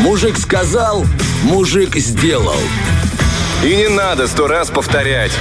Мужик сказал, мужик сделал. И не надо сто раз повторять.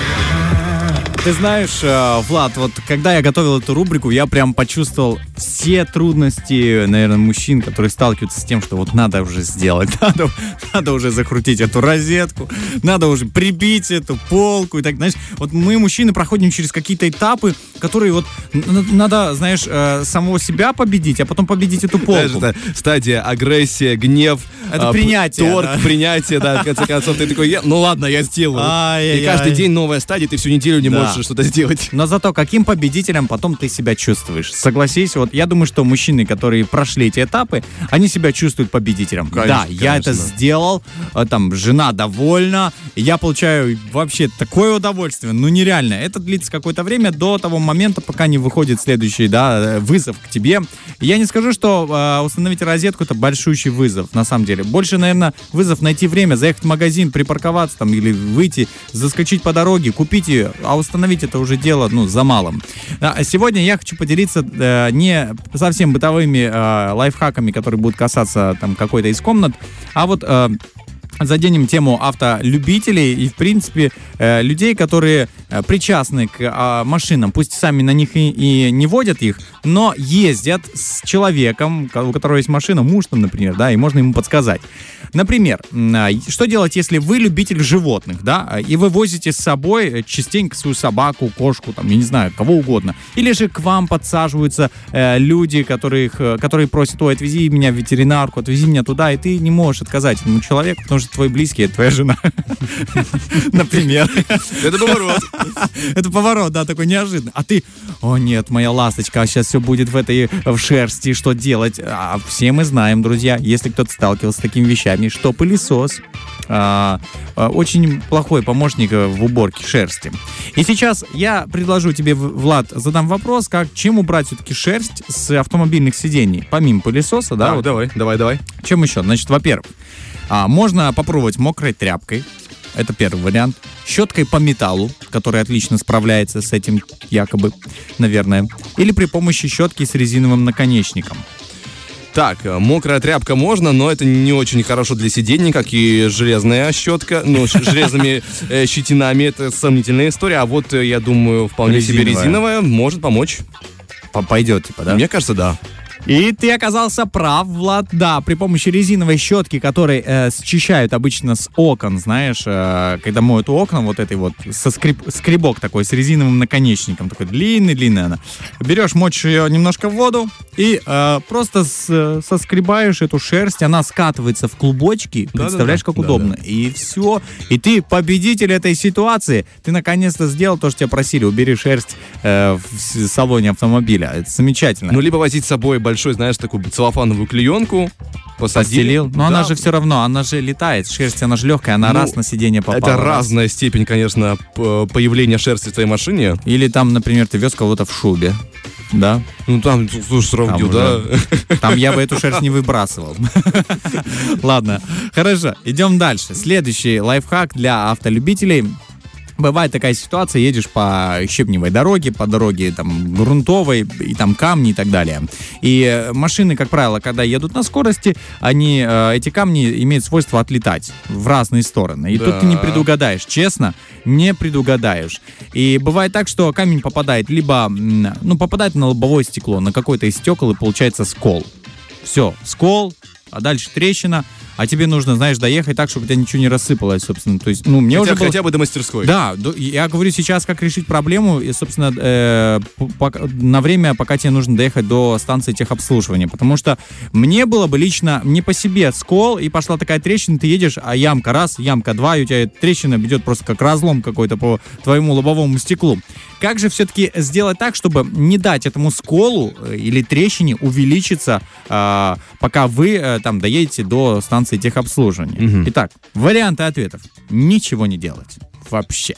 Ты знаешь, э, Влад, вот когда я готовил эту рубрику, я прям почувствовал все трудности, наверное, мужчин, которые сталкиваются с тем, что вот надо уже сделать, надо, надо уже закрутить эту розетку, надо уже прибить эту полку и так, знаешь, вот мы, мужчины, проходим через какие-то этапы, которые вот надо, знаешь, э, самого себя победить, а потом победить эту полку. Знаешь, это стадия агрессия, гнев, это а, принятие, торг, да. принятие, да, в конце концов, ты такой, ну ладно, я сделаю. И каждый день новая стадия, ты всю неделю не можешь что-то сделать. Но зато каким победителем потом ты себя чувствуешь. Согласись, вот я думаю, что мужчины, которые прошли эти этапы, они себя чувствуют победителем. Конечно, да, конечно. я это сделал, э, там, жена довольна, я получаю вообще такое удовольствие, ну нереально. Это длится какое-то время до того момента, пока не выходит следующий, да, вызов к тебе. Я не скажу, что э, установить розетку это большущий вызов, на самом деле. Больше, наверное, вызов найти время, заехать в магазин, припарковаться там или выйти, заскочить по дороге, купить ее, а установить это уже дело, ну, за малым. А сегодня я хочу поделиться э, не совсем бытовыми э, лайфхаками, которые будут касаться там какой-то из комнат, а вот э, заденем тему автолюбителей и, в принципе, э, людей, которые причастны к э, машинам, пусть сами на них и, и не водят их, но ездят с человеком, у которого есть машина, муж там, например, да, и можно ему подсказать. Например, а, что делать, если вы любитель животных, да, и вы возите с собой частенько свою собаку, кошку, там, я не знаю, кого угодно, или же к вам подсаживаются э, люди, которых, которые просят, ой, отвези меня в ветеринарку, отвези меня туда, и ты не можешь отказать этому человеку, потому что твой близкий, это твоя жена. Например. Это поворот. Это поворот, да, такой неожиданный. А ты, о нет, моя ласточка, а сейчас все будет в этой в шерсти, что делать? А все мы знаем, друзья, если кто-то сталкивался с такими вещами, что пылесос а, а, очень плохой помощник в уборке шерсти. И сейчас я предложу тебе, Влад, задам вопрос, как чем убрать все-таки шерсть с автомобильных сидений, помимо пылесоса, да? да вот. Давай, давай, давай. Чем еще? Значит, во-первых, а, можно попробовать мокрой тряпкой. Это первый вариант. Щеткой по металлу, которая отлично справляется с этим, якобы, наверное. Или при помощи щетки с резиновым наконечником. Так, э, мокрая тряпка можно, но это не очень хорошо для сидений, как и железная щетка. Ну, с железными э, щетинами это сомнительная история. А вот, э, я думаю, вполне себе резиновая может помочь. Пойдет, типа, да? Мне кажется, да. И ты оказался прав, Влад. Да, при помощи резиновой щетки, которые э, счищают обычно с окон, знаешь, э, когда моют окна, вот этой вот, со скреб, скребок такой, с резиновым наконечником, такой длинный-длинный она. Берешь, мочишь ее немножко в воду и э, просто с, соскребаешь эту шерсть, она скатывается в клубочки, да, представляешь, да, да. как да, удобно. Да. И все. И ты победитель этой ситуации. Ты наконец-то сделал то, что тебя просили. Убери шерсть э, в салоне автомобиля. Это замечательно. Ну, либо возить с собой большой большой, знаешь, такую целлофановую клеенку, посадили. Но да. она же все равно, она же летает, шерсть, она же легкая, она ну, раз на сиденье попала. Это разная степень, конечно, появления шерсти в твоей машине. Или там, например, ты вез кого-то в шубе. Да? Ну там, слушай, сравнил, да? Там я бы эту шерсть не выбрасывал. Ладно, хорошо, идем дальше. Следующий лайфхак для автолюбителей Бывает такая ситуация, едешь по щебневой дороге, по дороге там грунтовой, и там камни и так далее. И машины, как правило, когда едут на скорости, они, э, эти камни имеют свойство отлетать в разные стороны. И да. тут ты не предугадаешь, честно, не предугадаешь. И бывает так, что камень попадает либо, ну, попадает на лобовое стекло, на какой-то из стекол, и получается скол. Все, скол, а дальше трещина, а тебе нужно, знаешь, доехать так, чтобы у тебя ничего не рассыпалось, собственно. То есть, ну, мне хотя, уже было... хотя бы до мастерской. Да, я говорю сейчас, как решить проблему, и, собственно, э, на время, пока тебе нужно доехать до станции техобслуживания, потому что мне было бы лично не по себе скол, и пошла такая трещина, ты едешь, а ямка раз, ямка два, и у тебя трещина идет просто как разлом какой-то по твоему лобовому стеклу. Как же все-таки сделать так, чтобы не дать этому сколу э, или трещине увеличиться, э, пока вы э, там доедете до станции техобслуживания? Угу. Итак, варианты ответов. Ничего не делать. Вообще.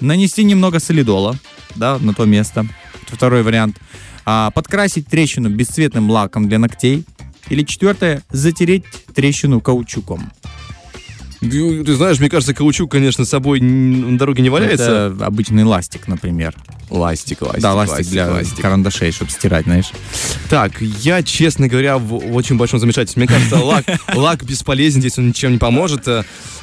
Нанести немного солидола, да, на то место. Второй вариант. А, подкрасить трещину бесцветным лаком для ногтей. Или четвертое, затереть трещину каучуком. Ты, знаешь, мне кажется, каучук, конечно, с собой на дороге не валяется. Это обычный ластик, например. Ластик, ластик. Да, ластик, ластик для ластик. карандашей, чтобы стирать, знаешь. Так, я, честно говоря, в, в очень большом замешательстве. Мне кажется, лак, лак бесполезен, здесь он ничем не поможет.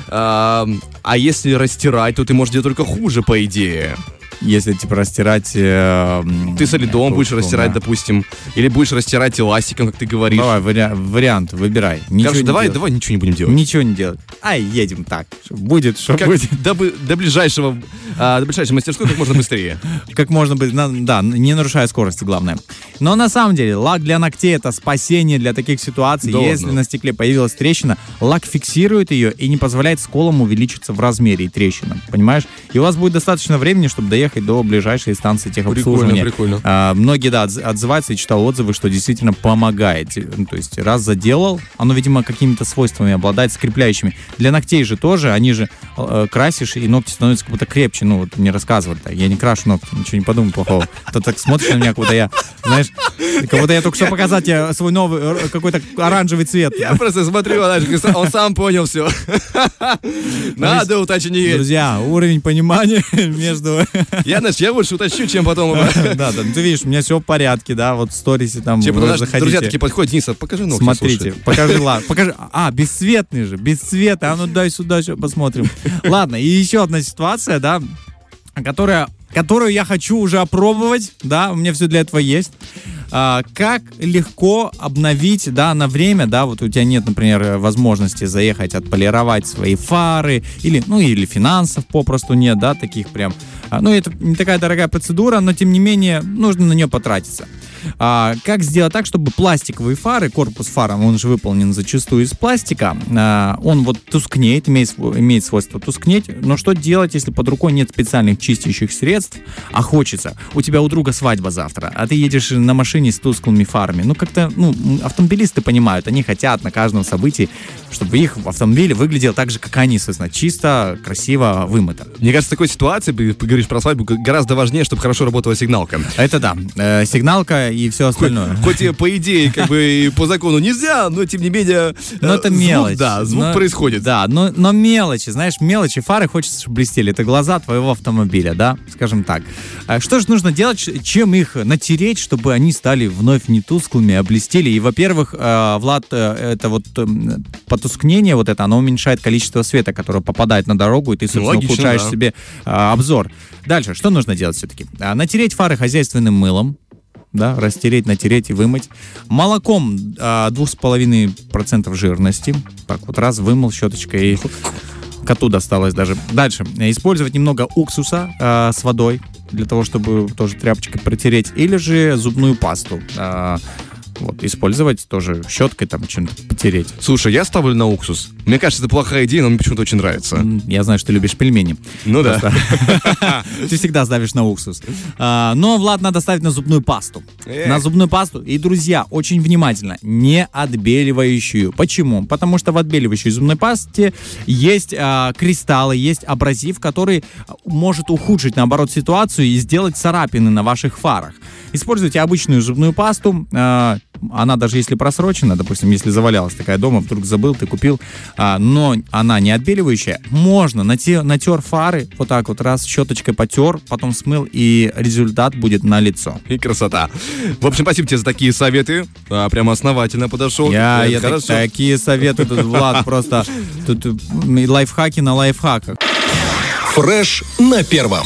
А, а если растирать, то ты можешь делать только хуже, по идее если типа растирать... Э, ты солидом будешь растирать, да. допустим, или будешь растирать эластиком, как ты говоришь. Давай, вари- вариант, выбирай. Ничего Короче, давай, делать. давай ничего не будем делать. Ничего не делать. Ай, едем так. Будет, что как будет. До, до ближайшего, а, до ближайшей мастерской как можно быстрее. Как можно быть, да, не нарушая скорости, главное. Но на самом деле, лак для ногтей это спасение для таких ситуаций. Да Если на стекле появилась трещина, лак фиксирует ее и не позволяет сколам увеличиться в размере и трещинам. Понимаешь? И у вас будет достаточно времени, чтобы доехать доехать до ближайшей станции техобслуживания. Прикольно, прикольно. А, многие, да, отзываются и читал отзывы, что действительно помогает. Ну, то есть раз заделал, оно, видимо, какими-то свойствами обладает, скрепляющими. Для ногтей же тоже, они же э, красишь, и ногти становятся как будто крепче. Ну, вот не рассказывали так. Я не крашу ногти, ничего не подумай плохого. Ты так смотришь на меня, как будто я, знаешь, как будто я только что показать тебе свой новый, э, какой-то оранжевый цвет. Я просто смотрю, он сам понял все. Надо уточнить. Друзья, уровень понимания между я, знаешь, я больше уточню, чем потом... Да, да, ты видишь, у меня все в порядке, да, вот в сторисе там Типа, друзья такие подходят, Ниса, покажи ногти, Смотрите, покажи, ладно, покажи. А, бесцветный же, без цвета, а ну дай сюда, еще посмотрим. Ладно, и еще одна ситуация, да, которая, которую я хочу уже опробовать, да, у меня все для этого есть. А, как легко обновить, да, на время, да, вот у тебя нет, например, возможности заехать, отполировать свои фары, или, ну, или финансов попросту нет, да, таких прям. А, ну, это не такая дорогая процедура, но, тем не менее, нужно на нее потратиться. А, как сделать так, чтобы пластиковые фары, корпус фара, он же выполнен зачастую из пластика, а, он вот тускнеет, имеет, имеет свойство тускнеть, но что делать, если под рукой нет специальных чистящих средств, а хочется? У тебя у друга свадьба завтра, а ты едешь на машине с тусклыми фарами. Ну, как-то, ну, автомобилисты понимают, они хотят на каждом событии, чтобы их автомобиль выглядел так же, как они, соответственно, чисто, красиво, вымыто. Мне кажется, в такой ситуации, ты говоришь про свадьбу, гораздо важнее, чтобы хорошо работала сигналка. Это да. Э, сигналка и все остальное. Хоть, хоть по идее, как бы по закону нельзя, но тем не менее. Но это мелочь. Да, звук но, происходит. Да, но, но мелочи, знаешь, мелочи, фары хочется, чтобы блестели. Это глаза твоего автомобиля, да, скажем так. А что же нужно делать, чем их натереть, чтобы они стали вновь не тусклыми, а блестели? И, во-первых, э, Влад, э, это вот потускнение, вот это, оно уменьшает количество света, которое попадает на дорогу, и ты, собственно, Логично, ухудшаешь да. себе обзор. Дальше, что нужно делать все-таки? Натереть фары хозяйственным мылом, да, растереть, натереть и вымыть. Молоком а, 2,5% жирности. Так вот раз вымыл щеточкой и коту досталось даже. Дальше. Использовать немного уксуса а, с водой для того, чтобы тоже тряпочкой протереть. Или же зубную пасту. А, вот, использовать тоже щеткой, там, чем-то потереть. Слушай, я ставлю на уксус. Мне кажется, это плохая идея, но мне почему-то очень нравится. Я знаю, что ты любишь пельмени. Ну да. Ты всегда ставишь на уксус. А, но, Влад, надо ставить на зубную пасту. На зубную пасту. И, друзья, очень внимательно, не отбеливающую. Почему? Потому что в отбеливающей зубной пасте есть а, кристаллы, есть абразив, который может ухудшить, наоборот, ситуацию и сделать царапины на ваших фарах. Используйте обычную зубную пасту, а, она даже если просрочена, допустим, если завалялась такая дома, вдруг забыл, ты купил, а, но она не отбеливающая, можно натер, натер фары, вот так вот раз щеточкой потер, потом смыл, и результат будет на лицо. И красота. В общем, спасибо тебе за такие советы. А, прямо основательно подошел. Я, я так, такие советы тут, Влад, просто тут лайфхаки на лайфхаках. Фреш на первом.